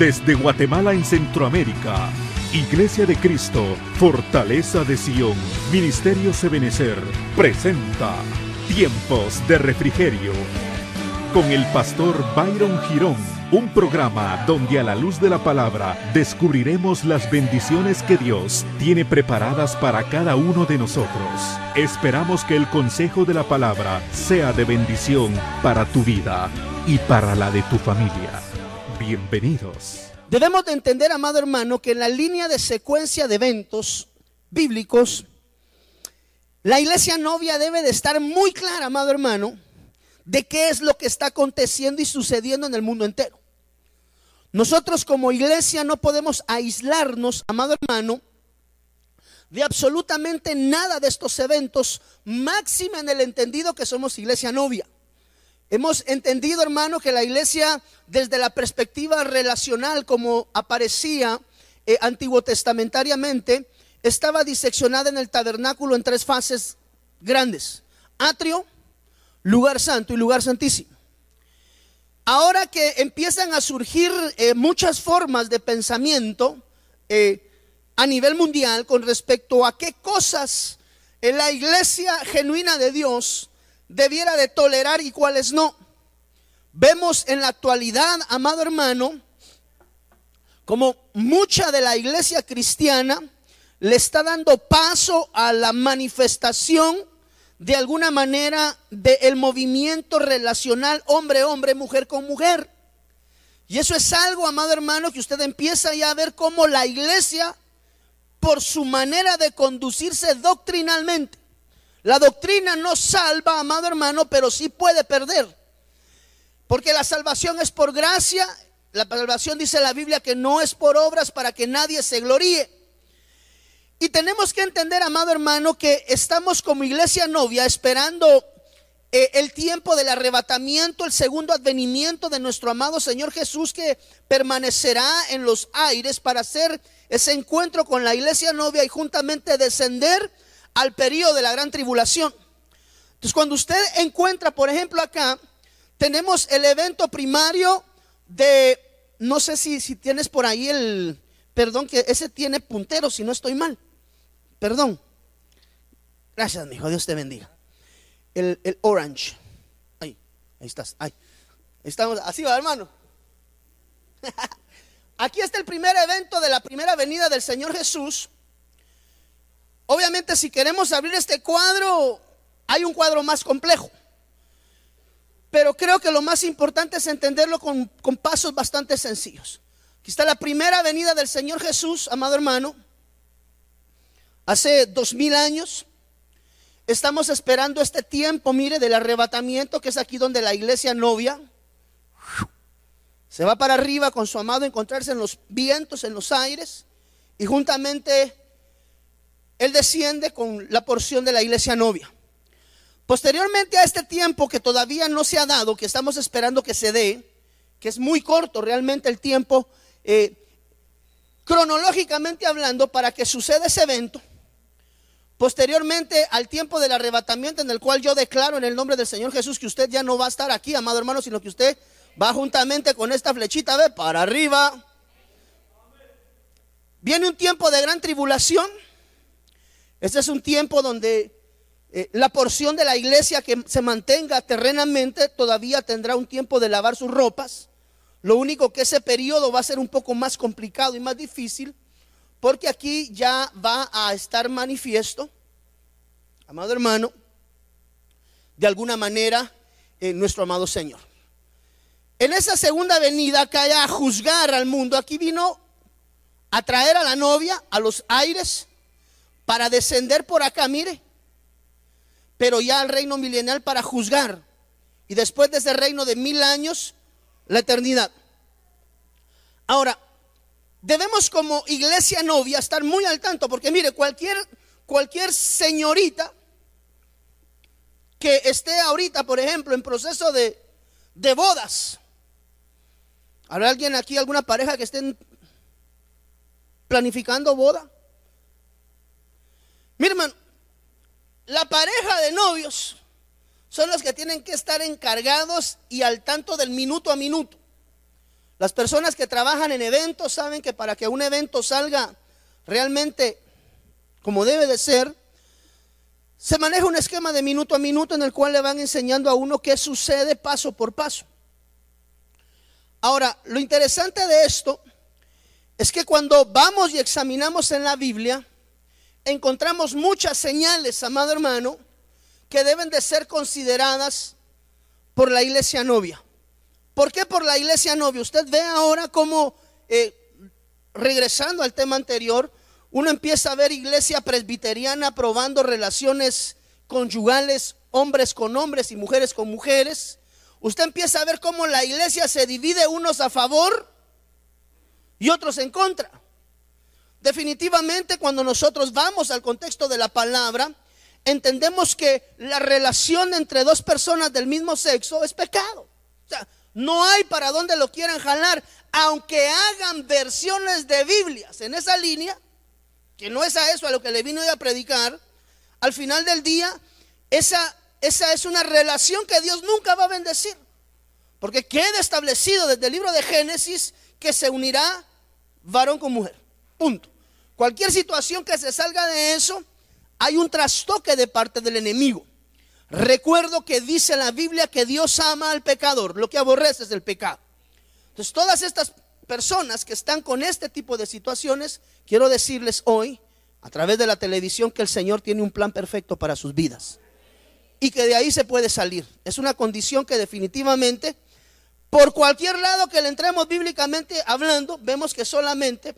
Desde Guatemala en Centroamérica, Iglesia de Cristo, Fortaleza de Sion, Ministerio Sebenecer, presenta Tiempos de Refrigerio con el pastor Byron Girón, un programa donde a la luz de la palabra descubriremos las bendiciones que Dios tiene preparadas para cada uno de nosotros. Esperamos que el consejo de la palabra sea de bendición para tu vida y para la de tu familia. Bienvenidos. Debemos de entender, amado hermano, que en la línea de secuencia de eventos bíblicos, la iglesia novia debe de estar muy clara, amado hermano, de qué es lo que está aconteciendo y sucediendo en el mundo entero. Nosotros como iglesia no podemos aislarnos, amado hermano, de absolutamente nada de estos eventos, máxima en el entendido que somos iglesia novia. Hemos entendido, hermano, que la iglesia desde la perspectiva relacional, como aparecía eh, antiguo testamentariamente, estaba diseccionada en el tabernáculo en tres fases grandes. Atrio, lugar santo y lugar santísimo. Ahora que empiezan a surgir eh, muchas formas de pensamiento eh, a nivel mundial con respecto a qué cosas en la iglesia genuina de Dios debiera de tolerar y cuáles no. Vemos en la actualidad, amado hermano, como mucha de la iglesia cristiana le está dando paso a la manifestación de alguna manera del movimiento relacional hombre-hombre, mujer con mujer. Y eso es algo, amado hermano, que usted empieza ya a ver cómo la iglesia, por su manera de conducirse doctrinalmente, la doctrina no salva, amado hermano, pero sí puede perder. Porque la salvación es por gracia, la salvación dice la Biblia que no es por obras para que nadie se gloríe. Y tenemos que entender, amado hermano, que estamos como iglesia novia esperando eh, el tiempo del arrebatamiento, el segundo advenimiento de nuestro amado Señor Jesús que permanecerá en los aires para hacer ese encuentro con la iglesia novia y juntamente descender al periodo de la gran tribulación. Entonces, cuando usted encuentra, por ejemplo, acá, tenemos el evento primario de, no sé si, si tienes por ahí el, perdón, que ese tiene puntero, si no estoy mal. Perdón. Gracias, mi hijo. Dios te bendiga. El, el orange. Ahí, ahí estás. Ahí. Estamos, así va, hermano. Aquí está el primer evento de la primera venida del Señor Jesús. Obviamente, si queremos abrir este cuadro, hay un cuadro más complejo. Pero creo que lo más importante es entenderlo con, con pasos bastante sencillos. Aquí está la primera venida del Señor Jesús, amado hermano. Hace dos mil años estamos esperando este tiempo, mire, del arrebatamiento, que es aquí donde la iglesia novia se va para arriba con su amado a encontrarse en los vientos, en los aires, y juntamente él desciende con la porción de la iglesia novia. Posteriormente a este tiempo que todavía no se ha dado, que estamos esperando que se dé, que es muy corto realmente el tiempo, eh, cronológicamente hablando, para que suceda ese evento, Posteriormente al tiempo del arrebatamiento en el cual yo declaro en el nombre del Señor Jesús que usted ya no va a estar aquí, amado hermano, sino que usted va juntamente con esta flechita, ve, para arriba. Viene un tiempo de gran tribulación. Este es un tiempo donde eh, la porción de la iglesia que se mantenga terrenamente todavía tendrá un tiempo de lavar sus ropas. Lo único que ese periodo va a ser un poco más complicado y más difícil porque aquí ya va a estar manifiesto, amado hermano, de alguna manera eh, nuestro amado Señor. En esa segunda venida cae a juzgar al mundo. Aquí vino a traer a la novia a los aires para descender por acá, mire. Pero ya al reino milenial para juzgar. Y después de ese reino de mil años, la eternidad. Ahora, debemos como iglesia novia estar muy al tanto, porque mire, cualquier, cualquier señorita que esté ahorita, por ejemplo, en proceso de, de bodas, ¿habrá alguien aquí, alguna pareja que estén planificando boda? Mire, hermano, la pareja de novios son los que tienen que estar encargados y al tanto del minuto a minuto. Las personas que trabajan en eventos saben que para que un evento salga realmente como debe de ser, se maneja un esquema de minuto a minuto en el cual le van enseñando a uno qué sucede paso por paso. Ahora, lo interesante de esto es que cuando vamos y examinamos en la Biblia, encontramos muchas señales, amado hermano, que deben de ser consideradas por la iglesia novia. ¿Por qué por la iglesia novia? Usted ve ahora como, eh, regresando al tema anterior, uno empieza a ver iglesia presbiteriana probando relaciones conyugales, hombres con hombres y mujeres con mujeres. Usted empieza a ver cómo la iglesia se divide unos a favor y otros en contra. Definitivamente cuando nosotros vamos al contexto de la palabra, entendemos que la relación entre dos personas del mismo sexo es pecado. O sea, no hay para dónde lo quieran jalar, aunque hagan versiones de Biblias en esa línea, que no es a eso a lo que le vino a predicar, al final del día, esa, esa es una relación que Dios nunca va a bendecir. Porque queda establecido desde el libro de Génesis que se unirá varón con mujer. Punto. Cualquier situación que se salga de eso, hay un trastoque de parte del enemigo. Recuerdo que dice la Biblia que Dios ama al pecador, lo que aborrece es el pecado. Entonces, todas estas personas que están con este tipo de situaciones, quiero decirles hoy, a través de la televisión, que el Señor tiene un plan perfecto para sus vidas. Y que de ahí se puede salir. Es una condición que definitivamente, por cualquier lado que le entremos bíblicamente hablando, vemos que solamente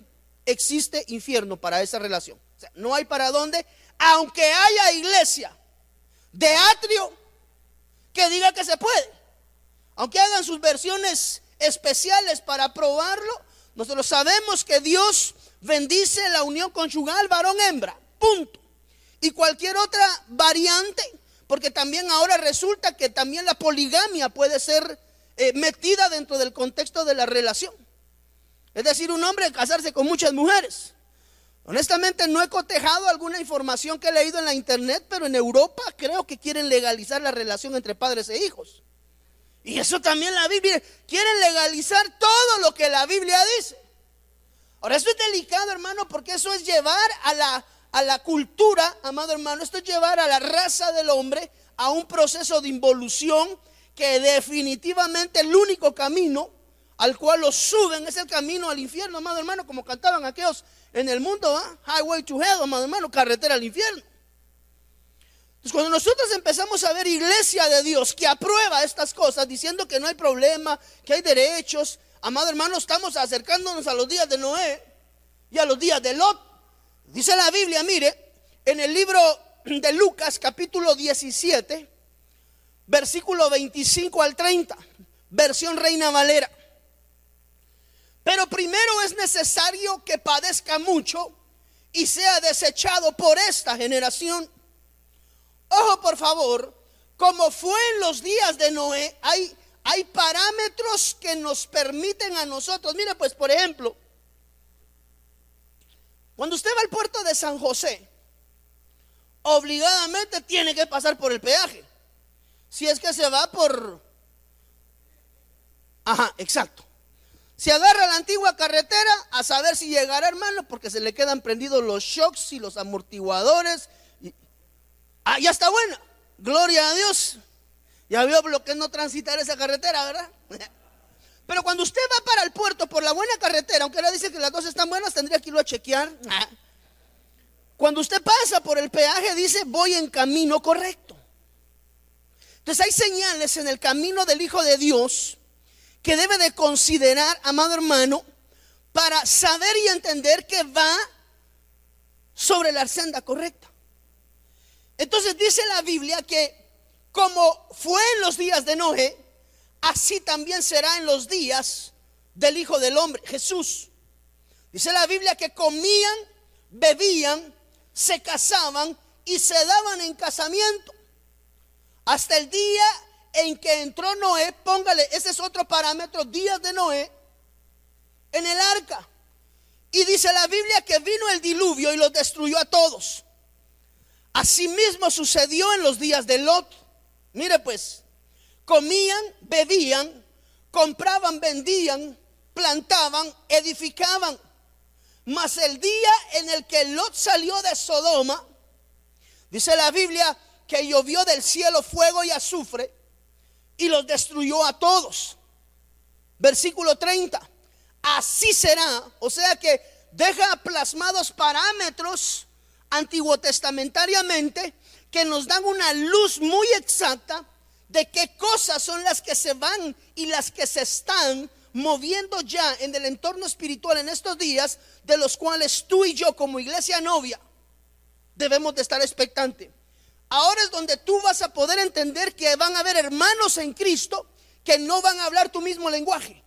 existe infierno para esa relación. No hay para dónde, aunque haya iglesia de atrio que diga que se puede. Aunque hagan sus versiones especiales para probarlo, nosotros sabemos que Dios bendice la unión conyugal varón-hembra. Punto. Y cualquier otra variante, porque también ahora resulta que también la poligamia puede ser eh, metida dentro del contexto de la relación. Es decir, un hombre casarse con muchas mujeres. Honestamente no he cotejado alguna información que he leído en la internet, pero en Europa creo que quieren legalizar la relación entre padres e hijos. Y eso también la Biblia, quieren legalizar todo lo que la Biblia dice. Ahora, esto es delicado, hermano, porque eso es llevar a la, a la cultura, amado hermano, esto es llevar a la raza del hombre a un proceso de involución que definitivamente el único camino al cual los suben es el camino al infierno, amado hermano, como cantaban aquellos en el mundo, Highway to Hell, amado hermano, carretera al infierno. Entonces, cuando nosotros empezamos a ver iglesia de Dios que aprueba estas cosas, diciendo que no hay problema, que hay derechos, amado hermano, estamos acercándonos a los días de Noé y a los días de Lot. Dice la Biblia, mire, en el libro de Lucas, capítulo 17, versículo 25 al 30, versión Reina Valera. Pero primero es necesario que padezca mucho y sea desechado por esta generación. Ojo, por favor, como fue en los días de Noé, hay, parámetros que nos permiten a nosotros. Mire, pues, por ejemplo, cuando usted va al puerto de San José, obligadamente tiene que pasar por el peaje. Si es que se va por... Ajá, exacto. Se agarra la antigua carretera a saber si llegará, hermano, porque se le quedan prendidos los shocks y los amortiguadores. Ah, ya está buena. Gloria a Dios. Ya vio lo que es no transitar esa carretera, ¿verdad? Pero cuando usted va para el puerto por la buena carretera, aunque ahora dice que las dos están buenas, tendría que irlo a chequear. Cuando usted pasa por el peaje, dice, voy en camino correcto. Entonces hay señales en el camino del Hijo de Dios que debe de considerar, amado hermano, para saber y entender que va sobre la senda correcta. Entonces dice la Biblia que como fue en los días de Noé, así también será en los días del Hijo del Hombre, Jesús. Dice la Biblia que comían, bebían, se casaban y se daban en casamiento. Hasta el día en que entró Noé, póngale, ese es otro parámetro, días de Noé, en el arca. Y dice la Biblia que vino el diluvio y los destruyó a todos. Asimismo sucedió en los días de Lot. Mire pues, comían, bebían, compraban, vendían, plantaban, edificaban. Mas el día en el que Lot salió de Sodoma, dice la Biblia que llovió del cielo fuego y azufre y los destruyó a todos. Versículo 30. Así será, o sea que deja plasmados parámetros antiguo testamentariamente que nos dan una luz muy exacta de qué cosas son las que se van y las que se están moviendo ya en el entorno espiritual en estos días, de los cuales tú y yo como iglesia novia debemos de estar expectantes. Ahora es donde tú vas a poder entender que van a haber hermanos en Cristo que no van a hablar tu mismo lenguaje.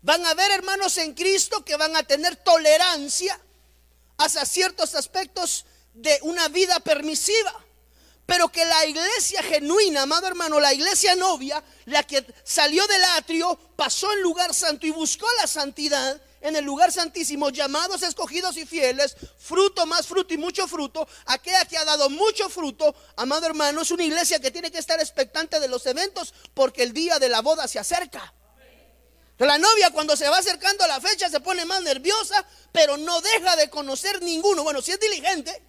Van a haber hermanos en Cristo que van a tener tolerancia hacia ciertos aspectos de una vida permisiva. Pero que la iglesia genuina, amado hermano, la iglesia novia, la que salió del atrio, pasó en lugar santo y buscó la santidad en el lugar santísimo, llamados, escogidos y fieles, fruto más fruto y mucho fruto, aquella que ha dado mucho fruto, amado hermano, es una iglesia que tiene que estar expectante de los eventos porque el día de la boda se acerca. La novia cuando se va acercando a la fecha se pone más nerviosa, pero no deja de conocer ninguno. Bueno, si es diligente,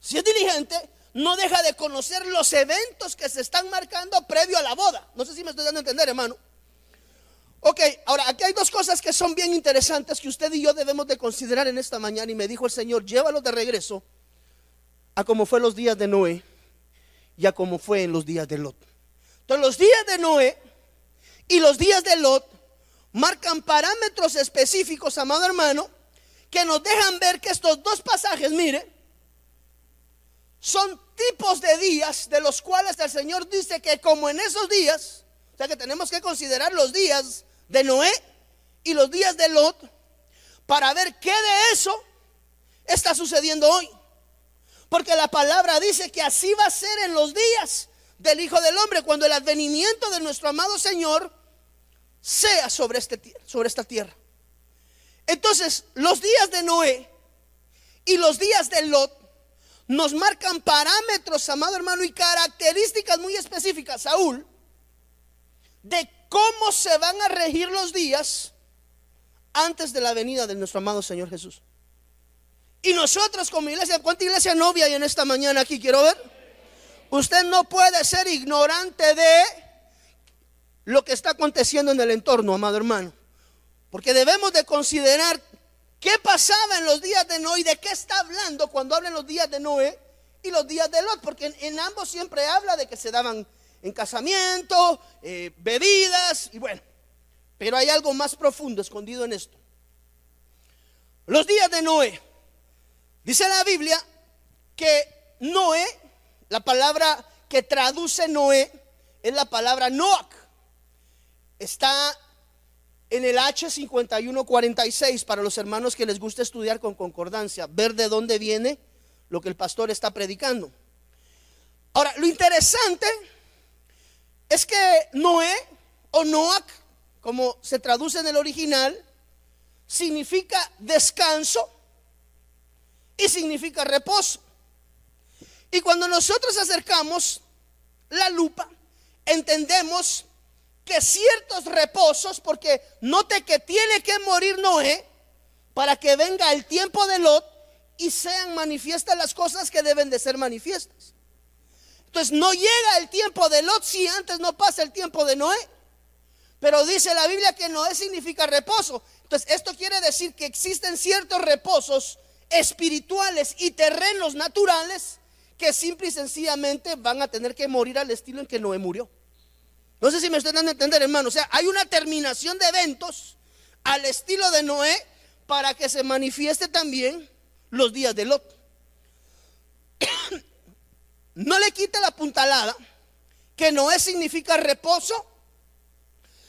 si es diligente, no deja de conocer los eventos que se están marcando previo a la boda. No sé si me estoy dando a entender, hermano. Ok, ahora aquí hay dos cosas que son bien interesantes que usted y yo debemos de considerar en esta mañana. Y me dijo el Señor, llévalos de regreso a como fue los días de Noé y a como fue en los días de Lot. Entonces los días de Noé y los días de Lot marcan parámetros específicos, amado hermano, que nos dejan ver que estos dos pasajes, mire, son tipos de días de los cuales el Señor dice que como en esos días, o sea que tenemos que considerar los días de Noé y los días de Lot para ver qué de eso está sucediendo hoy. Porque la palabra dice que así va a ser en los días del Hijo del Hombre, cuando el advenimiento de nuestro amado Señor sea sobre, este, sobre esta tierra. Entonces, los días de Noé y los días de Lot nos marcan parámetros, amado hermano, y características muy específicas, Saúl, de cómo se van a regir los días antes de la venida de nuestro amado Señor Jesús. Y nosotros como iglesia, ¿cuánta iglesia novia hay en esta mañana aquí? Quiero ver. Usted no puede ser ignorante de lo que está aconteciendo en el entorno, amado hermano. Porque debemos de considerar qué pasaba en los días de Noé y de qué está hablando cuando habla en los días de Noé y los días de Lot. Porque en, ambos siempre habla de que se daban en casamiento, eh, bebidas y bueno. Pero hay algo más profundo escondido en esto. Los días de Noé. Dice la Biblia que Noé, la palabra que traduce Noé, es la palabra Noach está en el H5146 para los hermanos que les gusta estudiar con concordancia, ver de dónde viene lo que el pastor está predicando. Ahora, lo interesante es que Noé o Noach, como se traduce en el original, significa descanso y significa reposo. Y cuando nosotros acercamos la lupa, entendemos que ciertos reposos, porque note que tiene que morir Noé para que venga el tiempo de Lot y sean manifiestas las cosas que deben de ser manifiestas. Entonces no llega el tiempo de Lot si antes no pasa el tiempo de Noé. Pero dice la Biblia que Noé significa reposo. Entonces esto quiere decir que existen ciertos reposos espirituales y terrenos naturales que simple y sencillamente van a tener que morir al estilo en que Noé murió. No sé si me estoy dando a entender, hermano. O sea, hay una terminación de eventos al estilo de Noé para que se manifieste también los días de Lot. No le quite la puntalada que Noé significa reposo,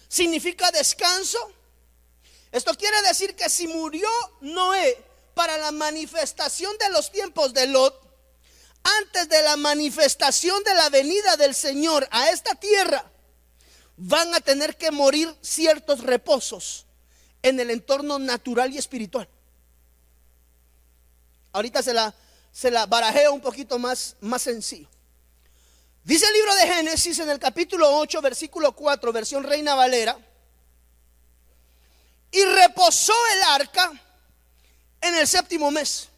significa descanso. Esto quiere decir que si murió Noé para la manifestación de los tiempos de Lot, antes de la manifestación de la venida del Señor a esta tierra, van a tener que morir ciertos reposos en el entorno natural y espiritual. Ahorita se la, se la barajeo un poquito más, más sencillo. Dice el libro de Génesis en el capítulo 8, versículo 4, versión Reina Valera, posó el arca en el séptimo mes.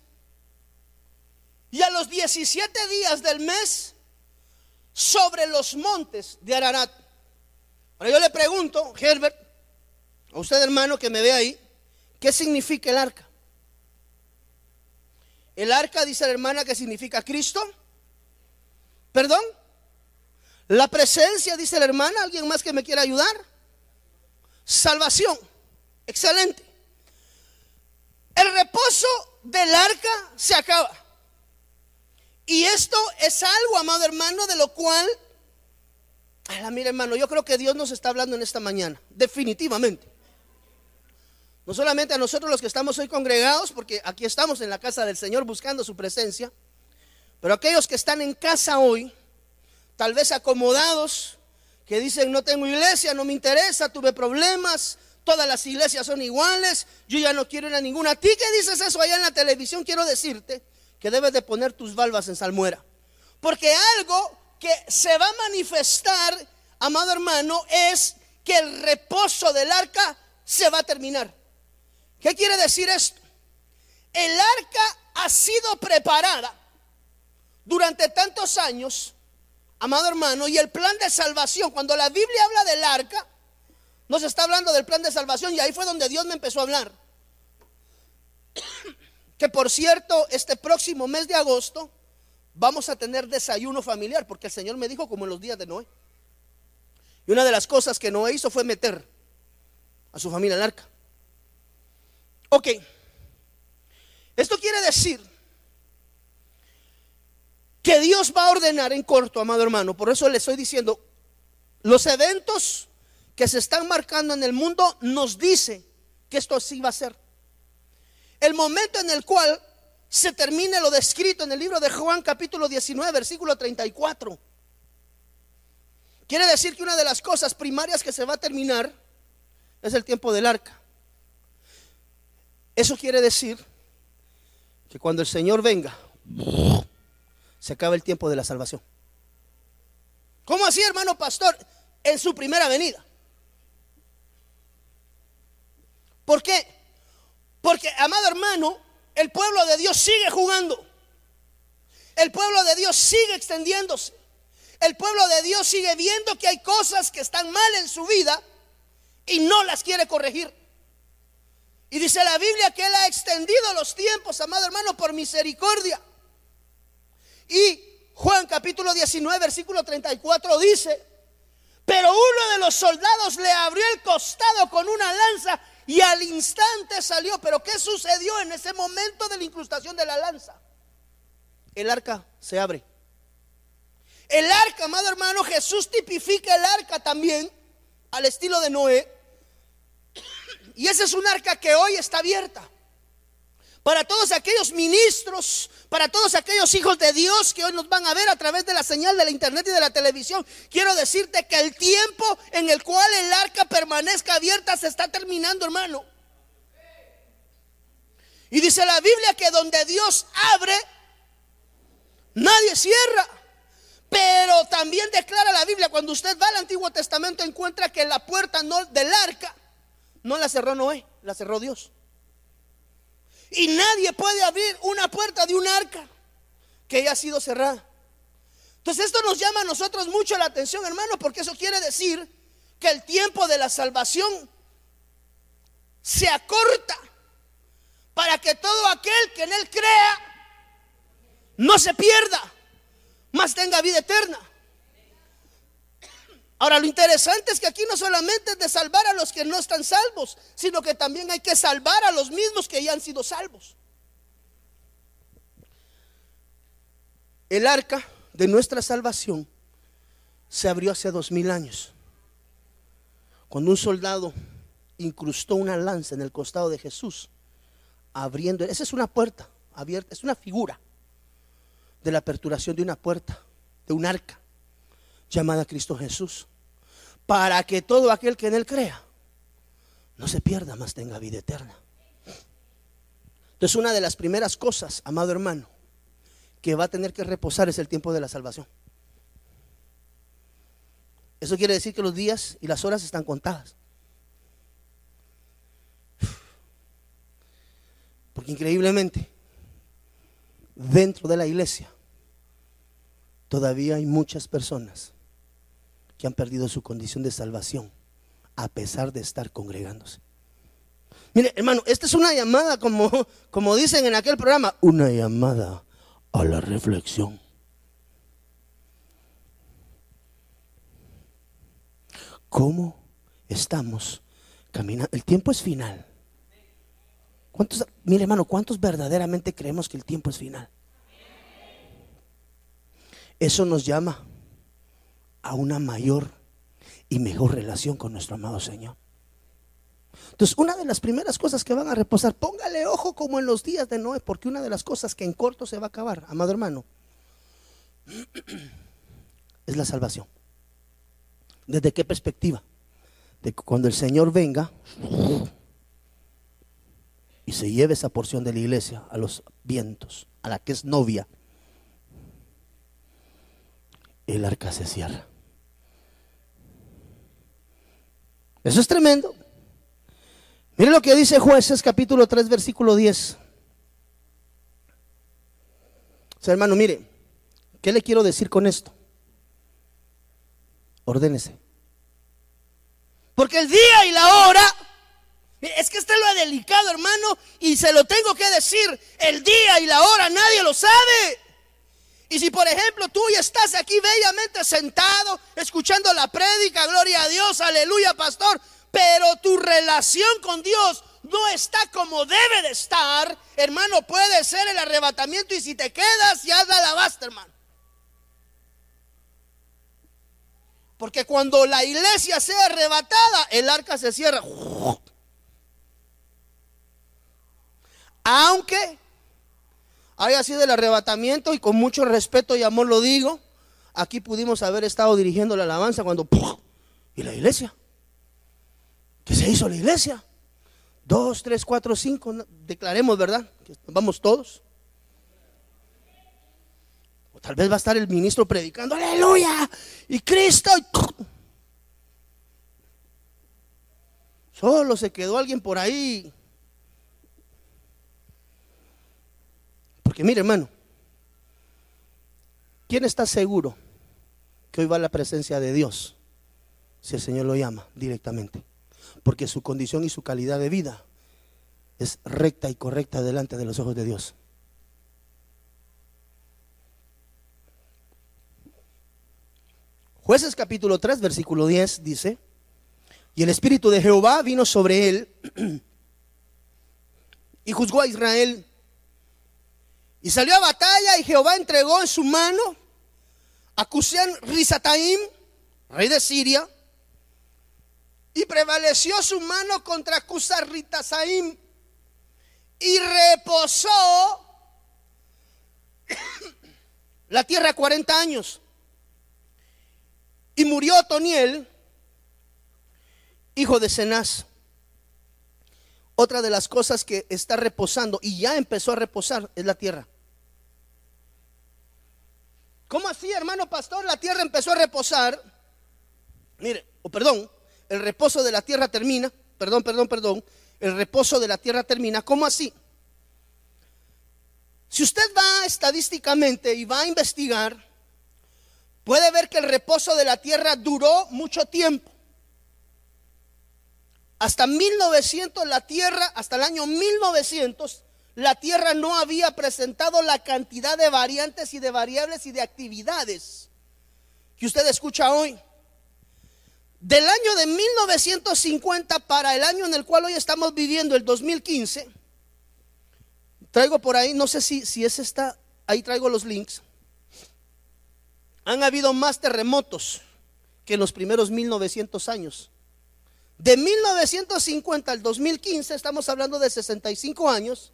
Y a los 17 días del mes, sobre los montes de Ararat. Ahora yo le pregunto, Herbert, a usted hermano que me ve ahí, ¿qué significa el arca? El arca, dice la hermana, que significa Cristo. ¿Perdón? La presencia, dice la hermana, ¿alguien más que me quiera ayudar? Salvación. Excelente. El reposo del arca se acaba. Y esto es algo, amado hermano, de lo cual, la mira hermano, yo creo que Dios nos está hablando en esta mañana, definitivamente. No solamente a nosotros los que estamos hoy congregados, porque aquí estamos en la casa del Señor buscando su presencia, pero aquellos que están en casa hoy, tal vez acomodados, que dicen no tengo iglesia, no me interesa, tuve problemas, todas las iglesias son iguales, yo ya no quiero ir a ninguna. ¿A ti qué dices eso allá en la televisión? Quiero decirte que debes de poner tus valvas en salmuera. Porque algo que se va a manifestar, amado hermano, es que el reposo del arca se va a terminar. ¿Qué quiere decir esto? El arca ha sido preparada durante tantos años, amado hermano, y el plan de salvación, cuando la Biblia habla del arca, nos está hablando del plan de salvación y ahí fue donde Dios me empezó a hablar. Que por cierto, este próximo mes de agosto vamos a tener desayuno familiar, porque el Señor me dijo como en los días de Noé. Y una de las cosas que Noé hizo fue meter a su familia el arca. Ok, esto quiere decir que Dios va a ordenar en corto, amado hermano. Por eso le estoy diciendo, los eventos que se están marcando en el mundo nos dice que esto así va a ser. El momento en el cual se termine lo descrito en el libro de Juan capítulo 19, versículo 34. Quiere decir que una de las cosas primarias que se va a terminar es el tiempo del arca. Eso quiere decir que cuando el Señor venga, se acaba el tiempo de la salvación. ¿Cómo así, hermano pastor? En su primera venida. ¿Por qué? Porque, amado hermano, el pueblo de Dios sigue jugando. El pueblo de Dios sigue extendiéndose. El pueblo de Dios sigue viendo que hay cosas que están mal en su vida y no las quiere corregir. Y dice la Biblia que Él ha extendido los tiempos, amado hermano, por misericordia. Y Juan capítulo 19, versículo 34 dice, pero uno de los soldados le abrió el costado con una lanza y al instante salió. Pero ¿qué sucedió en ese momento de la incrustación de la lanza? El arca se abre. El arca, amado hermano, Jesús tipifica el arca también al estilo de Noé. Y esa es un arca que hoy está abierta para todos aquellos ministros, para todos aquellos hijos de Dios que hoy nos van a ver a través de la señal de la internet y de la televisión. Quiero decirte que el tiempo en el cual el arca permanezca abierta se está terminando, hermano. Y dice la Biblia que donde Dios abre, nadie cierra. Pero también declara la Biblia, cuando usted va al Antiguo Testamento encuentra que la puerta no, del arca no la cerró Noé, la cerró Dios. Y nadie puede abrir una puerta de un arca que haya sido cerrada. Entonces esto nos llama a nosotros mucho la atención, hermano, porque eso quiere decir que el tiempo de la salvación se acorta para que todo aquel que en él crea no se pierda, mas tenga vida eterna. Ahora, lo interesante es que aquí no solamente es de salvar a los que no están salvos, sino que también hay que salvar a los mismos que ya han sido salvos. El arca de nuestra salvación se abrió hace dos mil años. Cuando un soldado incrustó una lanza en el costado de Jesús, abriendo, esa es una puerta abierta, es una figura de la aperturación de una puerta, de un arca llamada Cristo Jesús, para que todo aquel que en Él crea no se pierda, más tenga vida eterna. Entonces una de las primeras cosas, amado hermano, que va a tener que reposar es el tiempo de la salvación. Eso quiere decir que los días y las horas están contadas. Porque increíblemente, dentro de la iglesia, todavía hay muchas personas que han perdido su condición de salvación a pesar de estar congregándose. Mire, hermano, esta es una llamada, como, como dicen en aquel programa, una llamada a la reflexión. ¿Cómo estamos caminando? El tiempo es final. ¿Cuántos, mire hermano, ¿cuántos verdaderamente creemos que el tiempo es final? Eso nos llama a una mayor y mejor relación con nuestro amado Señor. Entonces, una de las primeras cosas que van a reposar, póngale ojo como en los días de Noé, porque una de las cosas que en corto se va a acabar, amado hermano, es la salvación. ¿Desde qué perspectiva? De que cuando el Señor venga y se lleve esa porción de la iglesia a los vientos, a la que es novia, el arca se cierra. Eso es tremendo. Mire lo que dice jueces capítulo 3 versículo 10. O sea, hermano, mire, ¿qué le quiero decir con esto? Ordénese. Porque el día y la hora, es que este es lo delicado, hermano, y se lo tengo que decir, el día y la hora nadie lo sabe. Y si por ejemplo tú ya estás aquí bellamente sentado, escuchando la prédica, gloria a Dios, aleluya, pastor, pero tu relación con Dios no está como debe de estar, hermano, puede ser el arrebatamiento y si te quedas ya la basta, hermano. Porque cuando la iglesia sea arrebatada, el arca se cierra. Aunque haya sido el arrebatamiento y con mucho respeto y amor lo digo, aquí pudimos haber estado dirigiendo la alabanza cuando... ¿Y la iglesia? ¿Qué se hizo la iglesia? Dos, tres, cuatro, cinco, declaremos, ¿verdad? Que vamos todos. O tal vez va a estar el ministro predicando, aleluya, y Cristo. Solo se quedó alguien por ahí Porque mire, hermano, ¿quién está seguro que hoy va a la presencia de Dios si el Señor lo llama directamente? Porque su condición y su calidad de vida es recta y correcta delante de los ojos de Dios. Jueces capítulo 3, versículo 10 dice, y el Espíritu de Jehová vino sobre él y juzgó a Israel y salió a batalla y Jehová entregó en su mano a Cusán Rizataim, rey de Siria, y prevaleció su mano contra Cusán Rizataim y reposó la tierra 40 años. Y murió Toniel, hijo de Cenaz. Otra de las cosas que está reposando y ya empezó a reposar es la tierra. ¿Cómo así, hermano pastor? La tierra empezó a reposar. Mire, o perdón, el reposo de la tierra termina. Perdón, perdón, perdón. El reposo de la tierra termina. ¿Cómo así? Si usted va estadísticamente y va a investigar, puede ver que el reposo de la tierra duró mucho tiempo. Hasta 1900 la Tierra, hasta el año 1900, la Tierra no había presentado la cantidad de variantes y de variables y de actividades que usted escucha hoy. Del año de 1950 para el año en el cual hoy estamos viviendo, el 2015, traigo por ahí, no sé si, si ese está, ahí traigo los links. Han habido más terremotos que en los primeros 1900 años. De 1950 al 2015, estamos hablando de 65 años.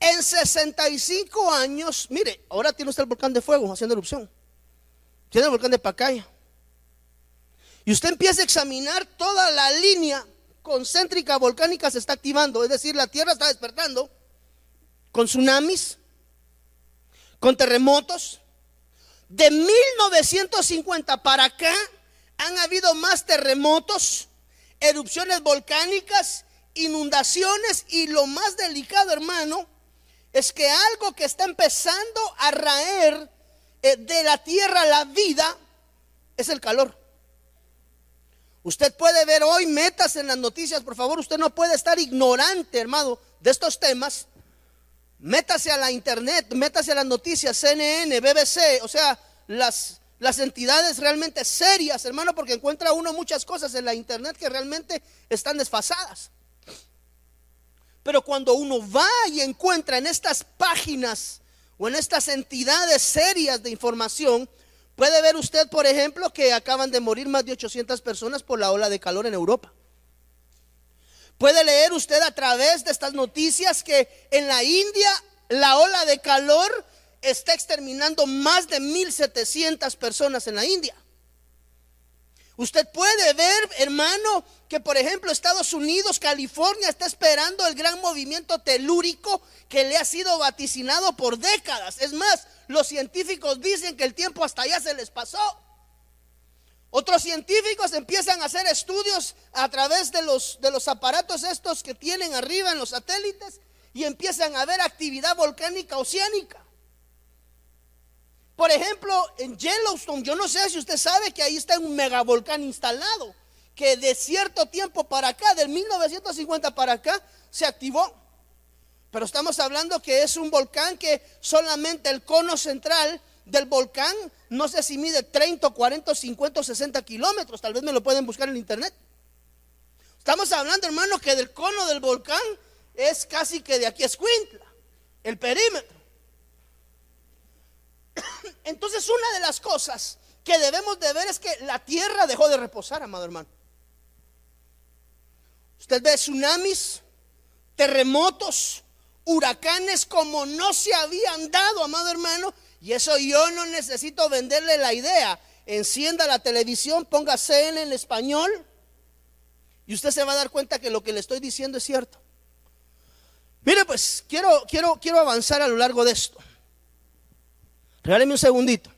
En 65 años, mire, ahora tiene usted el volcán de fuego haciendo erupción. Tiene el volcán de Pacaya. Y usted empieza a examinar toda la línea concéntrica volcánica se está activando. Es decir, la Tierra está despertando con tsunamis, con terremotos. De 1950 para acá han habido más terremotos erupciones volcánicas inundaciones y lo más delicado, hermano, es que algo que está empezando a raer eh, de la tierra la vida es el calor. Usted puede ver hoy metas en las noticias, por favor, usted no puede estar ignorante, hermano, de estos temas. Métase a la internet, métase a las noticias, CNN, BBC, o sea, las, las entidades realmente serias, hermano, porque encuentra uno muchas cosas en la internet que realmente están desfasadas. Pero cuando uno va y encuentra en estas páginas o en estas entidades serias de información, puede ver usted, por ejemplo, que acaban de morir más de 800 personas por la ola de calor en Europa. Puede leer usted a través de estas noticias que en la India la ola de calor está exterminando más de 1.700 personas en la India. Usted puede ver, hermano, que por ejemplo Estados Unidos, California está esperando el gran movimiento telúrico que le ha sido vaticinado por décadas. Es más, los científicos dicen que el tiempo hasta allá se les pasó. Otros científicos empiezan a hacer estudios a través de los, de los aparatos estos que tienen arriba en los satélites y empiezan a ver actividad volcánica oceánica. Por ejemplo, en Yellowstone, yo no sé si usted sabe que ahí está un megavolcán instalado, que de cierto tiempo para acá, del 1950 para acá, se activó. Pero estamos hablando que es un volcán que solamente el cono central del volcán, no sé si mide 30, 40, 50, 60 kilómetros, tal vez me lo pueden buscar en internet. Estamos hablando, hermano, que del cono del volcán es casi que de aquí a Escuintla, el perímetro. Entonces una de las cosas que debemos de ver es que la tierra dejó de reposar, amado hermano. Usted ve tsunamis, terremotos, huracanes como no se habían dado, amado hermano. Y eso yo no necesito venderle la idea. Encienda la televisión, ponga CN en español y usted se va a dar cuenta que lo que le estoy diciendo es cierto. Mire, pues quiero, quiero, quiero avanzar a lo largo de esto. Regáleme un segundito.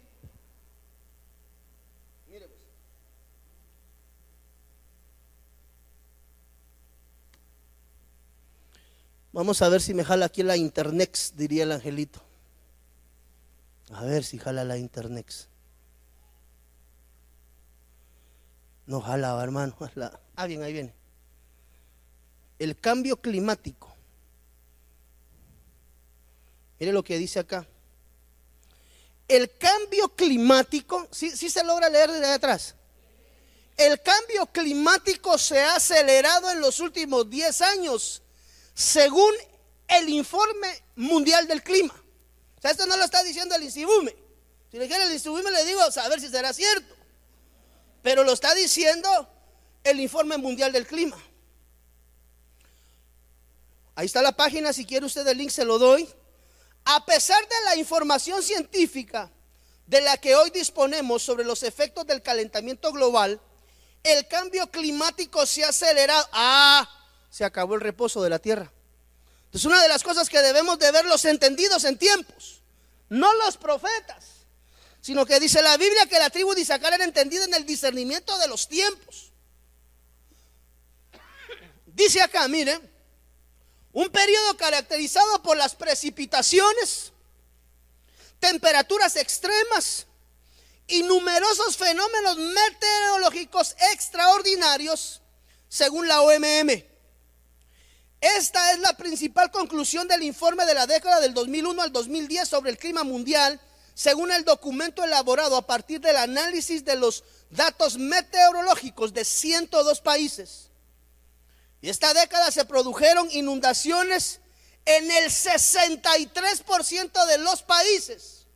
Vamos a ver si me jala aquí la Internex, diría el angelito. A ver si jala la Internex. No jala, hermano. Ah, bien, ahí viene. El cambio climático. Mire lo que dice acá el cambio climático, ¿sí, se logra leer desde atrás? El cambio climático se ha acelerado en los últimos 10 años, según el informe mundial del clima. O sea, esto no lo está diciendo el Insibume. Si le quiere el Insibume le digo, a ver si será cierto. Pero lo está diciendo el informe mundial del clima. Ahí está la página, si quiere usted el link se lo doy. A pesar de la información científica de la que hoy disponemos sobre los efectos del calentamiento global, el cambio climático se ha acelerado. Ah, se acabó el reposo de la tierra. Es una de las cosas que debemos de ver los entendidos en tiempos, no los profetas, sino que dice la Biblia que la tribu de Isaacar era entendida en el discernimiento de los tiempos. Dice acá, miren, un periodo caracterizado por las precipitaciones, temperaturas extremas y numerosos fenómenos meteorológicos extraordinarios, según la OMM. Esta es la principal conclusión del informe de la década del 2001 al 2010 sobre el clima mundial, según el documento elaborado a partir del análisis de los datos meteorológicos de 102 países. Y esta década se produjeron inundaciones en el 63% de los países.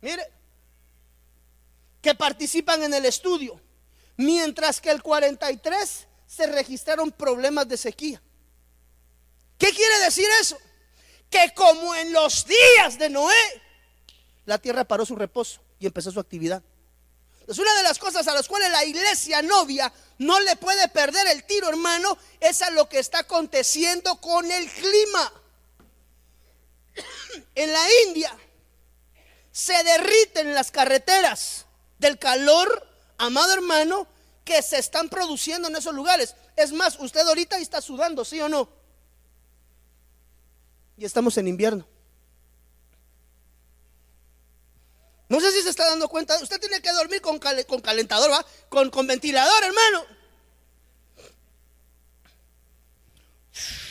Mire, que participan en el estudio, mientras que el 43 se registraron problemas de sequía. ¿Qué quiere decir eso? Que como en los días de Noé, la tierra paró su reposo y empezó su actividad. Es una de las cosas a las cuales la iglesia novia no le puede perder el tiro, hermano, es a lo que está aconteciendo con el clima. En la India se derriten las carreteras del calor, amado hermano, que se están produciendo en esos lugares. Es más, usted ahorita está sudando, ¿sí o no? Y estamos en invierno. No sé si se está dando cuenta. Usted tiene que dormir con, con calentador, ¿va? Con, con ventilador, hermano.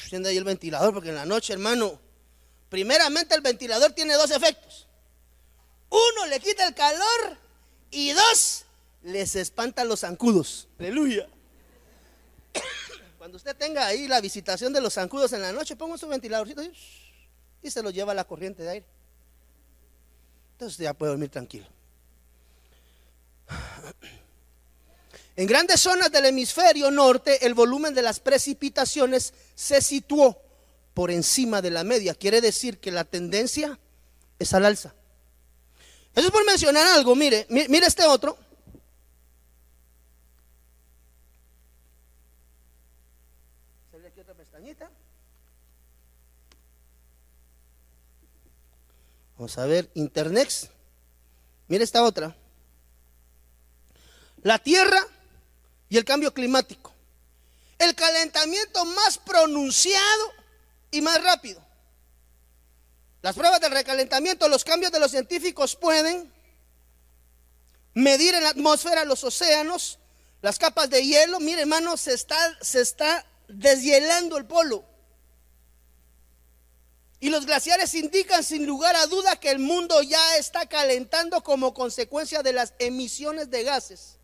Siendo ahí el ventilador, porque en la noche, hermano, primeramente el ventilador tiene dos efectos. Uno, le quita el calor y dos, les espanta los zancudos. Aleluya. Cuando usted tenga ahí la visitación de los zancudos en la noche, ponga su ventiladorcito y se lo lleva a la corriente de aire. Entonces ya puede dormir tranquilo. En grandes zonas del hemisferio norte, el volumen de las precipitaciones se situó por encima de la media. Quiere decir que la tendencia es al alza. Eso es por mencionar algo. Mire, mire este otro. aquí otra pestañita. Vamos a ver, Internet. Mire esta otra. La Tierra y el cambio climático. El calentamiento más pronunciado y más rápido. Las pruebas del recalentamiento, los cambios de los científicos pueden medir en la atmósfera los océanos, las capas de hielo. Mire, hermano, se está, se está deshielando el polo. Y los glaciares indican sin lugar a duda que el mundo ya está calentando como consecuencia de las emisiones de gases.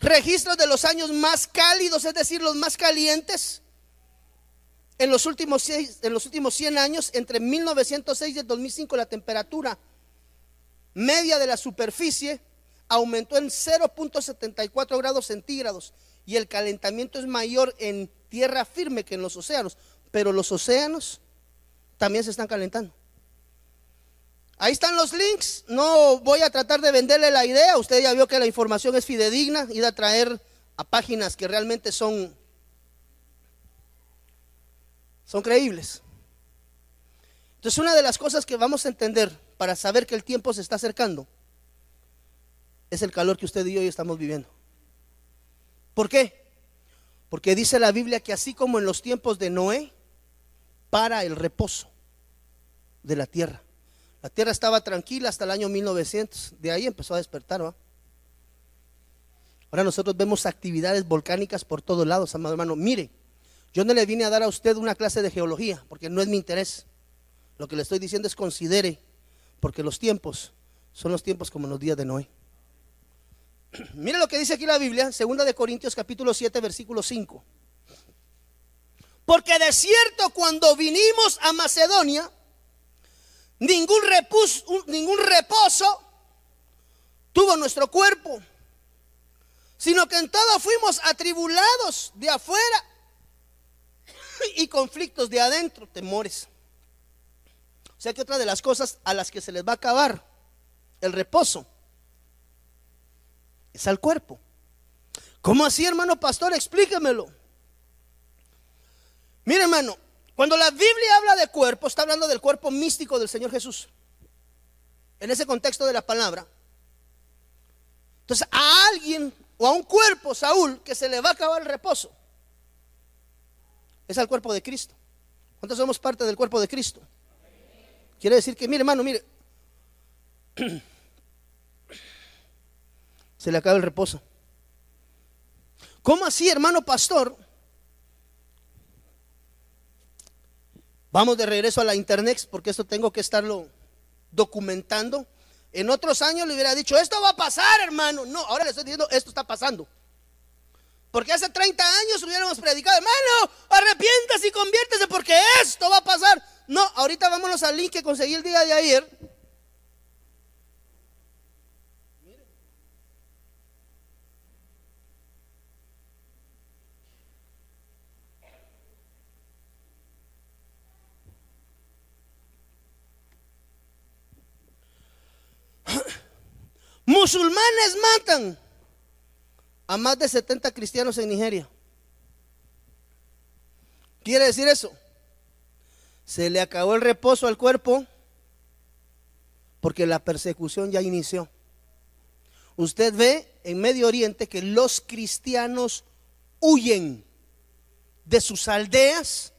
Registros de los años más cálidos, es decir, los más calientes, en los últimos, en los últimos 100 años, entre 1906 y el 2005, la temperatura media de la superficie aumentó en 0.74 grados centígrados y el calentamiento es mayor en tierra firme que en los océanos pero los océanos también se están calentando. Ahí están los links. No voy a tratar de venderle la idea. Usted ya vio que la información es fidedigna. Ir a traer a páginas que realmente son, son creíbles. Entonces, una de las cosas que vamos a entender para saber que el tiempo se está acercando es el calor que usted y yo hoy estamos viviendo. ¿Por qué? Porque dice la Biblia que así como en los tiempos de Noé, para el reposo de la tierra. La tierra estaba tranquila hasta el año 1900, de ahí empezó a despertar. Ahora nosotros vemos actividades volcánicas por todos lados, amado hermano. Mire, yo no le vine a dar a usted una clase de geología, porque no es mi interés. Lo que le estoy diciendo es considere, porque los tiempos son los tiempos como los días de Noé. Mire lo que dice aquí la Biblia, segunda de Corintios capítulo 7, versículo 5. Porque de cierto cuando vinimos a Macedonia, ningún, ningún reposo tuvo nuestro cuerpo, sino que en todo fuimos atribulados de afuera y conflictos de adentro, temores. O sea que otra de las cosas a las que se les va a acabar el reposo es al cuerpo. ¿Cómo así, hermano pastor? Explíquemelo. Mire, hermano, cuando la Biblia habla de cuerpo, está hablando del cuerpo místico del Señor Jesús. En ese contexto de la palabra. Entonces, a alguien o a un cuerpo, Saúl, que se le va a acabar el reposo, es al cuerpo de Cristo. ¿Cuántos somos parte del cuerpo de Cristo? Quiere decir que, mire, hermano, mire, se le acaba el reposo. ¿Cómo así, hermano pastor? Vamos de regreso a la internet porque esto tengo que estarlo documentando. En otros años le hubiera dicho, esto va a pasar, hermano. No, ahora le estoy diciendo, esto está pasando. Porque hace 30 años hubiéramos predicado, hermano, arrepiéntase y conviértese porque esto va a pasar. No, ahorita vámonos al link que conseguí el día de ayer Musulmanes matan a más de 70 cristianos en Nigeria. ¿Quiere decir eso? Se le acabó el reposo al cuerpo porque la persecución ya inició. Usted ve en Medio Oriente que los cristianos huyen de sus aldeas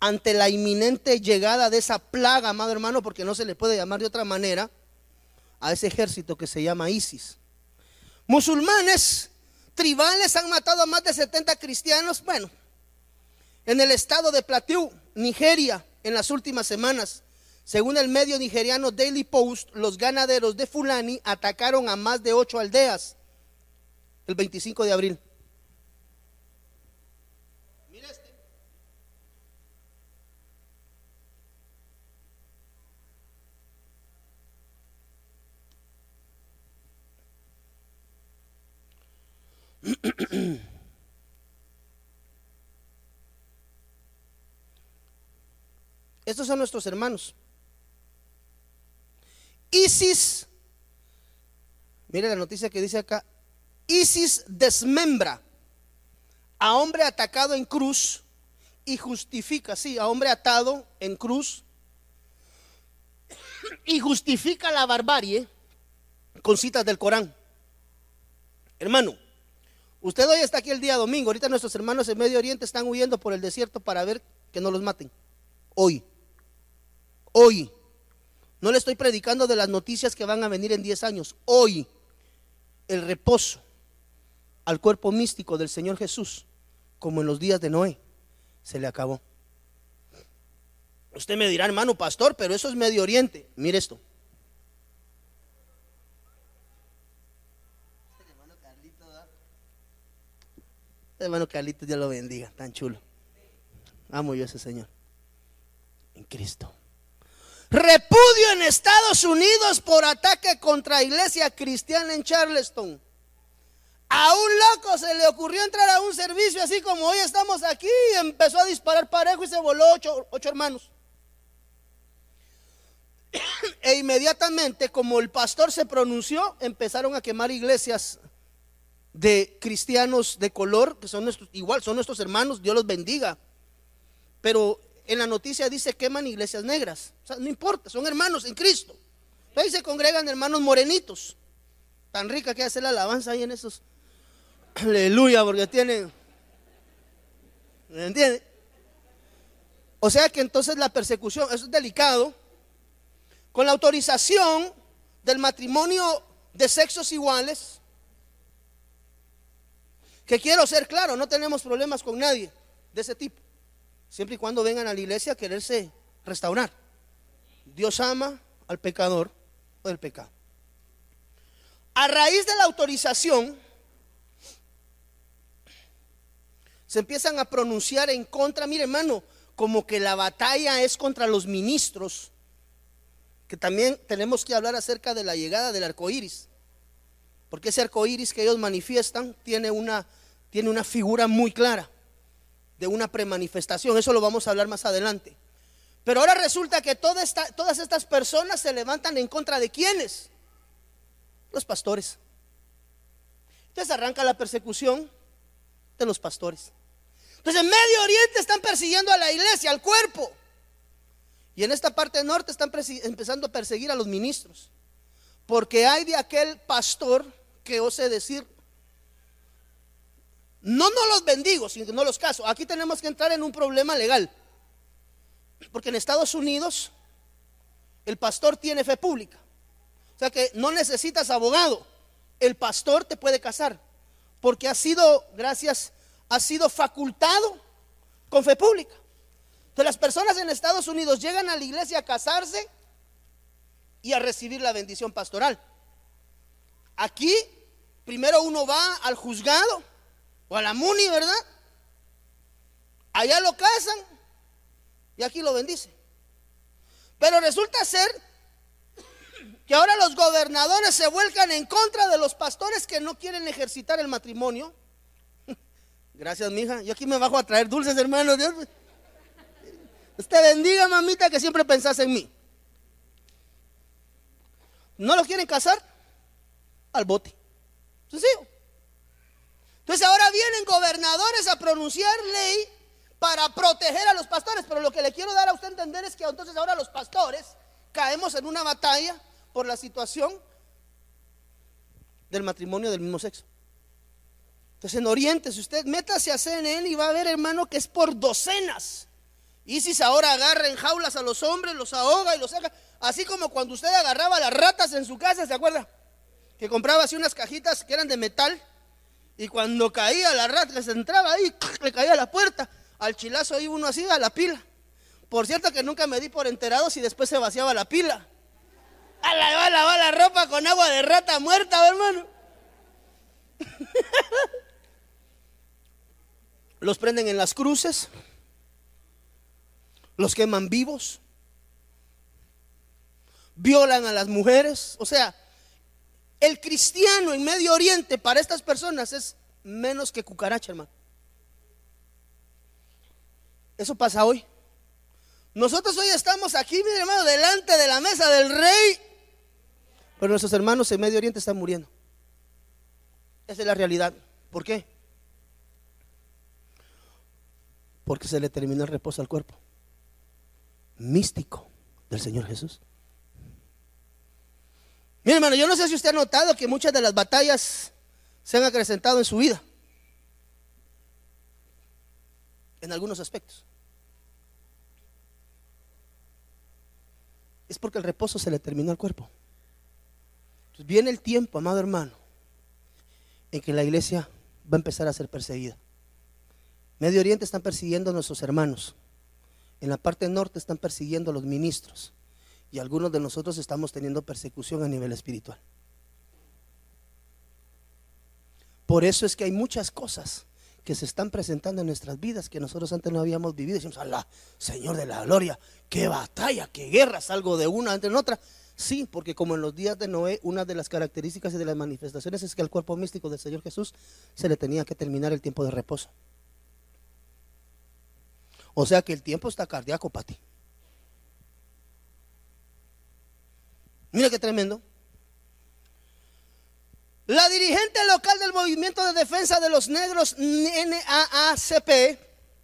ante la inminente llegada de esa plaga, amado hermano, porque no se le puede llamar de otra manera, a ese ejército que se llama ISIS. Musulmanes tribales han matado a más de 70 cristianos, bueno, en el estado de Plateau, Nigeria, en las últimas semanas. Según el medio nigeriano Daily Post, los ganaderos de Fulani atacaron a más de ocho aldeas el 25 de abril. Estos son nuestros hermanos. Isis, mire la noticia que dice acá, Isis desmembra a hombre atacado en cruz y justifica, sí, a hombre atado en cruz y justifica la barbarie con citas del Corán. Hermano, usted hoy está aquí el día domingo, ahorita nuestros hermanos en Medio Oriente están huyendo por el desierto para ver que no los maten. Hoy, hoy, no le estoy predicando de las noticias que van a venir en 10 años. Hoy, el reposo al cuerpo místico del Señor Jesús, como en los días de Noé, se le acabó. Usted me dirá, hermano pastor, pero eso es Medio Oriente. Mire esto. Hermano Carlito, Dios lo bendiga, tan chulo. Amo yo a ese Señor. En Cristo. Repudio en Estados Unidos por ataque contra iglesia cristiana en Charleston. A un loco se le ocurrió entrar a un servicio así como hoy estamos aquí y empezó a disparar parejo y se voló ocho, ocho hermanos. e inmediatamente, como el pastor se pronunció, empezaron a quemar iglesias de cristianos de color, que son nuestros, igual son nuestros hermanos, Dios los bendiga. Pero en la noticia dice queman iglesias negras. O sea, no importa, son hermanos en Cristo. Ahí se congregan hermanos morenitos. Tan rica que hace la alabanza ahí en esos. Aleluya, porque tienen. ¿Me entiende? O sea que entonces la persecución, eso es delicado. Con la autorización del matrimonio de sexos iguales, que quiero ser claro, no tenemos problemas con nadie de ese tipo siempre y cuando vengan a la iglesia a quererse restaurar. Dios ama al pecador o del pecado. A raíz de la autorización, se empiezan a pronunciar en contra, mire hermano, como que la batalla es contra los ministros, que también tenemos que hablar acerca de la llegada del arco iris, porque ese arco iris que ellos manifiestan tiene una, tiene una figura muy clara de una premanifestación. Eso lo vamos a hablar más adelante. Pero ahora resulta que todas estas personas se levantan en contra de quiénes? Los pastores. Entonces arranca la persecución de los pastores. Entonces en Medio Oriente están persiguiendo a la iglesia, al cuerpo. Y en esta parte norte están empezando a perseguir a los ministros. Porque hay de aquel pastor que ose decir, no, no los bendigo, sino que no los caso. Aquí tenemos que entrar en un problema legal. Porque en Estados Unidos el pastor tiene fe pública. O sea que no necesitas abogado. El pastor te puede casar. Porque ha sido, gracias, ha sido facultado con fe pública. Entonces las personas en Estados Unidos llegan a la iglesia a casarse y a recibir la bendición pastoral. Aquí primero uno va al juzgado o a la Muni, ¿verdad? Allá lo casan y aquí lo bendice. Pero resulta ser que ahora los gobernadores se vuelcan en contra de los pastores que no quieren ejercitar el matrimonio. Gracias, mija. Yo aquí me bajo a traer dulces, hermanos. Dios. Usted bendiga, mamita, que siempre pensás en mí. ¿No los quieren casar? Al bote. Sencillo. Entonces ahora vienen gobernadores a pronunciar ley para proteger a los pastores, pero lo que le quiero dar a usted a entender es que entonces ahora los pastores caemos en una batalla por la situación del matrimonio del mismo sexo. Entonces en Oriente, si usted métase a CNN y va a ver, hermano, que es por docenas. ISIS ahora agarra en jaulas a los hombres, los ahoga y los saca. Así como cuando usted agarraba las ratas en su casa, ¿se acuerda? Que compraba así unas cajitas que eran de metal. Y cuando caía la rata, les entraba ahí, le caía a la puerta. Al chilazo iba uno así a la pila. Por cierto que nunca me di por enterado si después se vaciaba la pila. A lavar, lavar la ropa con agua de rata muerta, hermano. Los prenden en las cruces. Los queman vivos. Violan a las mujeres. O sea, el cristiano en Medio Oriente para estas personas es menos que cucaracha, hermano. Eso pasa hoy. Nosotros hoy estamos aquí, mi hermano, delante de la mesa del rey. Pero nuestros hermanos en Medio Oriente están muriendo. Esa es la realidad. ¿Por qué? Porque se le terminó el reposo al cuerpo. Místico del Señor Jesús. Mira, hermano, yo no sé si usted ha notado que muchas de las batallas se han acrecentado en su vida. En algunos aspectos. Es porque el reposo se le terminó al cuerpo. Entonces viene el tiempo, amado hermano, en que la iglesia va a empezar a ser perseguida. Medio Oriente están persiguiendo a nuestros hermanos. En la parte norte están persiguiendo a los ministros. Y algunos de nosotros estamos teniendo persecución a nivel espiritual. Por eso es que hay muchas cosas que se están presentando en nuestras vidas que nosotros antes no habíamos vivido. Decimos, Allah, Señor de la gloria, qué batalla, qué guerra, salgo de una entre en otra. Sí, porque como en los días de Noé, una de las características y de las manifestaciones es que al cuerpo místico del Señor Jesús se le tenía que terminar el tiempo de reposo. O sea que el tiempo está cardíaco para ti. Mira qué tremendo. La dirigente local del Movimiento de Defensa de los Negros, NAACP,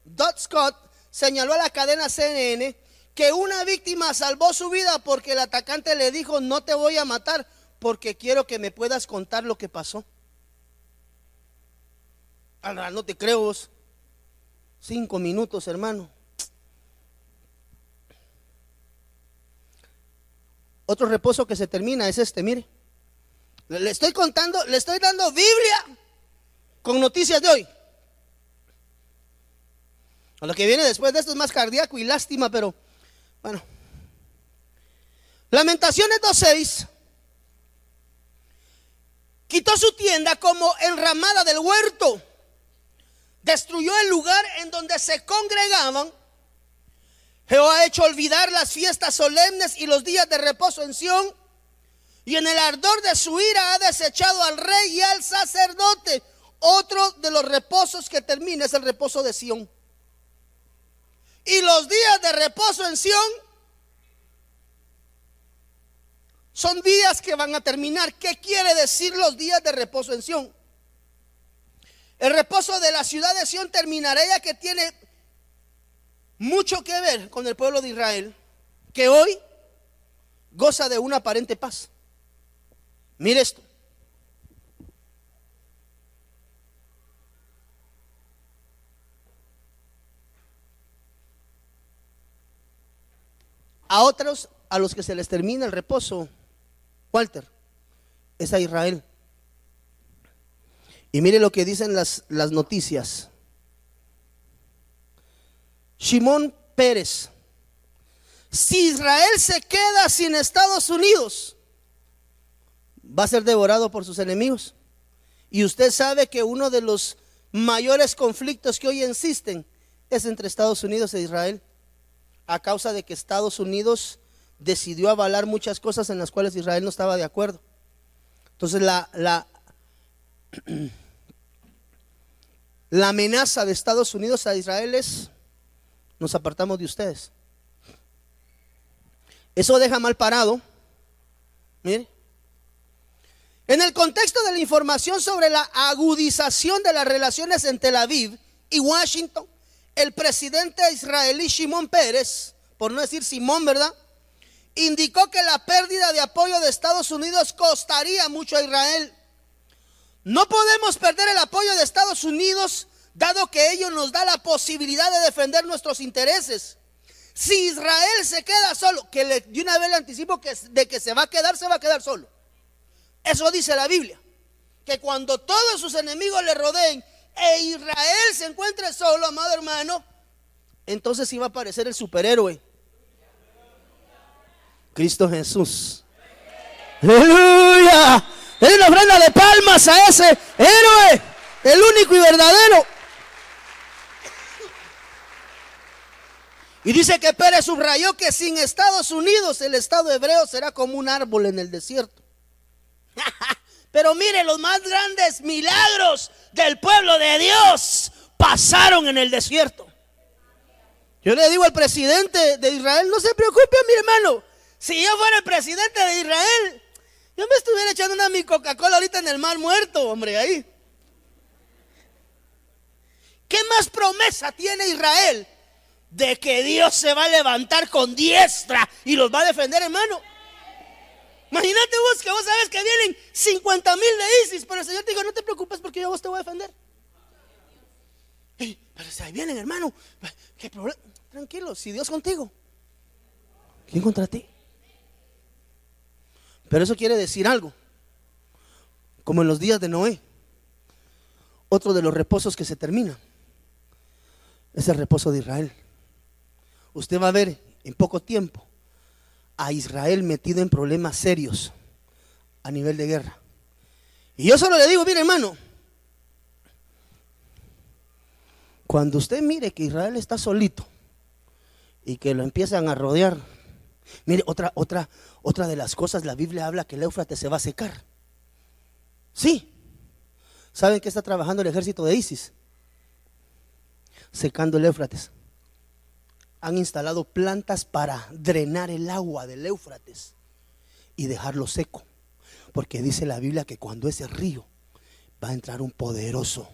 Dot Scott, señaló a la cadena CNN que una víctima salvó su vida porque el atacante le dijo, no te voy a matar porque quiero que me puedas contar lo que pasó. Ahora, no te creo. Cinco minutos, hermano. Otro reposo que se termina es este, mire. Le estoy contando, le estoy dando Biblia con noticias de hoy. A lo que viene después de esto es más cardíaco y lástima, pero bueno. Lamentaciones 2.6 quitó su tienda como enramada del huerto destruyó el lugar en donde se congregaban. Jehová ha hecho olvidar las fiestas solemnes y los días de reposo en Sión. Y en el ardor de su ira ha desechado al rey y al sacerdote. Otro de los reposos que termina es el reposo de Sión. Y los días de reposo en Sión son días que van a terminar. ¿Qué quiere decir los días de reposo en Sión? El reposo de la ciudad de Sión terminará ya que tiene mucho que ver con el pueblo de Israel, que hoy goza de una aparente paz. Mire esto. A otros, a los que se les termina el reposo, Walter, es a Israel. Y mire lo que dicen las, las noticias. Shimón Pérez, si Israel se queda sin Estados Unidos, va a ser devorado por sus enemigos. Y usted sabe que uno de los mayores conflictos que hoy existen es entre Estados Unidos e Israel, a causa de que Estados Unidos decidió avalar muchas cosas en las cuales Israel no estaba de acuerdo. Entonces la, la, la amenaza de Estados Unidos a Israel es, nos apartamos de ustedes. Eso deja mal parado. Mire. En el contexto de la información sobre la agudización de las relaciones en Tel Aviv y Washington, el presidente israelí Shimon Pérez, por no decir Simón, ¿verdad? Indicó que la pérdida de apoyo de Estados Unidos costaría mucho a Israel No podemos perder el apoyo de Estados Unidos, dado que ello nos da la posibilidad de defender nuestros intereses. Si Israel se queda solo, que le, de una vez le anticipo que de que se va a quedar, se va a quedar solo. Eso dice la Biblia. Que cuando todos sus enemigos le rodeen e Israel se encuentre solo, amado hermano, entonces iba a aparecer el superhéroe. Cristo Jesús. Aleluya. Es una ofrenda de palmas a ese héroe, el único y verdadero. Y dice que Pérez subrayó que sin Estados Unidos el Estado hebreo será como un árbol en el desierto. Pero mire, los más grandes milagros del pueblo de Dios pasaron en el desierto. Yo le digo al presidente de Israel, no se preocupe, mi hermano. Si yo fuera el presidente de Israel, yo me estuviera echando una mi Coca-Cola ahorita en el mar muerto, hombre, ahí. ¿Qué más promesa tiene Israel de que Dios se va a levantar con diestra y los va a defender, hermano. Imagínate vos que vos sabes que vienen 50 mil de ISIS, pero el Señor te dijo, no te preocupes porque yo vos te voy a defender. pero si ahí vienen, hermano, ¿qué problema? Tranquilo, si Dios contigo, ¿quién contra ti? Pero eso quiere decir algo, como en los días de Noé, otro de los reposos que se termina, es el reposo de Israel usted va a ver en poco tiempo a Israel metido en problemas serios a nivel de guerra. Y yo solo le digo, mire hermano, cuando usted mire que Israel está solito y que lo empiezan a rodear, mire, otra, otra, otra de las cosas, la Biblia habla que el Éufrates se va a secar. Sí. ¿Saben qué está trabajando el ejército de ISIS? Secando el Éufrates han instalado plantas para drenar el agua del Éufrates y dejarlo seco. Porque dice la Biblia que cuando ese río va a entrar un poderoso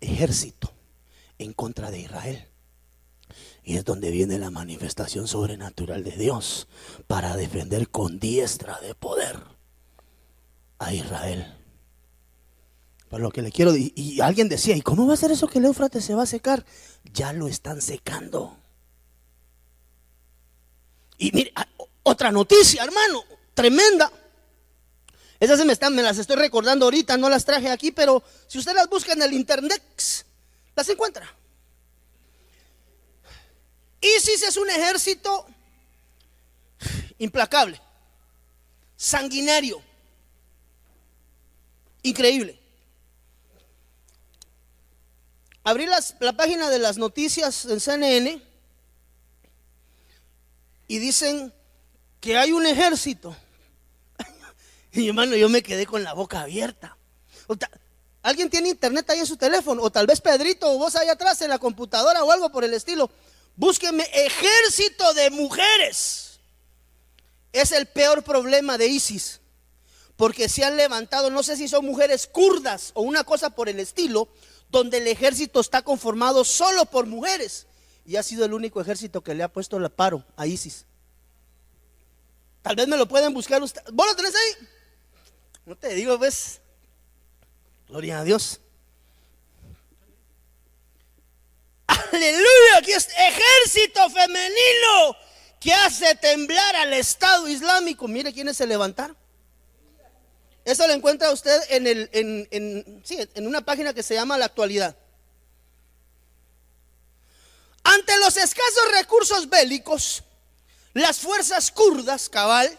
ejército en contra de Israel. Y es donde viene la manifestación sobrenatural de Dios para defender con diestra de poder a Israel. Por lo que le quiero, y, alguien decía, ¿y cómo va a ser eso que el Éufrates se va a secar? Ya lo están secando. Y mire, ah, otra noticia, hermano, tremenda. Esas me, están, me las estoy recordando ahorita, no las traje aquí, pero si usted las busca en el internet, las encuentra. ISIS es un ejército implacable, sanguinario, increíble. Abrí la página de las noticias en CNN y dicen que hay un ejército. Y hermano, yo me quedé con la boca abierta. Alguien tiene internet ahí en su teléfono, o tal vez Pedrito o vos ahí atrás en la computadora o algo por el estilo. Búsqueme ejército de mujeres. Es el peor problema de ISIS. Porque se han levantado, no sé si son mujeres kurdas o una cosa por el estilo, donde el ejército está conformado solo por mujeres y ha sido el único ejército que le ha puesto el paro a ISIS. Tal vez me lo pueden buscar ustedes. ¿Vos lo tenés ahí? No te digo, ves. Gloria a Dios. Aleluya, aquí es ejército femenino que hace temblar al Estado Islámico. Mire quiénes se levantaron. Eso lo encuentra usted en, el, en, en una página que se llama La Actualidad. Ante los escasos recursos bélicos, las fuerzas kurdas, cabal,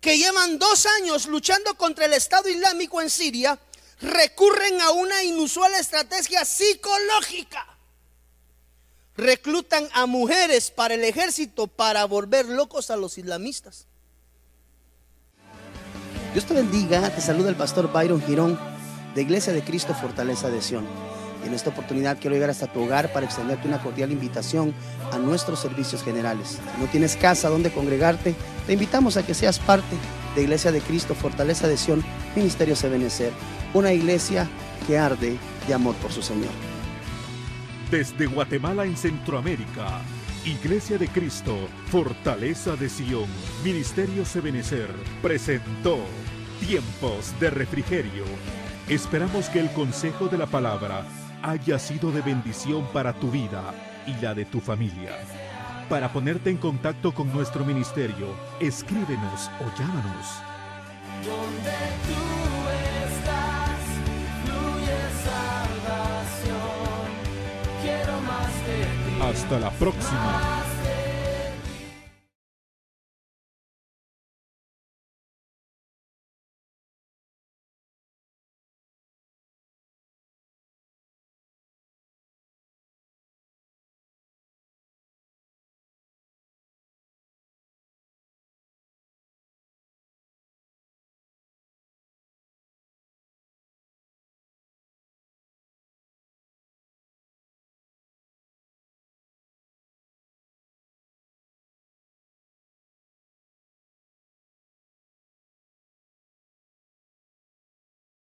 que llevan dos años luchando contra el Estado Islámico en Siria, recurren a una inusual estrategia psicológica. Reclutan a mujeres para el ejército para volver locos a los islamistas. Dios te bendiga, te saluda el pastor Byron Girón de Iglesia de Cristo Fortaleza de Sion en esta oportunidad quiero llegar hasta tu hogar para extenderte una cordial invitación a nuestros servicios generales. No tienes casa donde congregarte, te invitamos a que seas parte de Iglesia de Cristo, Fortaleza de Sion, Ministerio Sebenecer, una iglesia que arde de amor por su Señor. Desde Guatemala en Centroamérica, Iglesia de Cristo, Fortaleza de Sion, Ministerio Sebenecer, presentó Tiempos de refrigerio. Esperamos que el consejo de la palabra haya sido de bendición para tu vida y la de tu familia. Para ponerte en contacto con nuestro ministerio, escríbenos o llámanos. Donde tú estás, fluye salvación. Quiero más de ti. Hasta la próxima.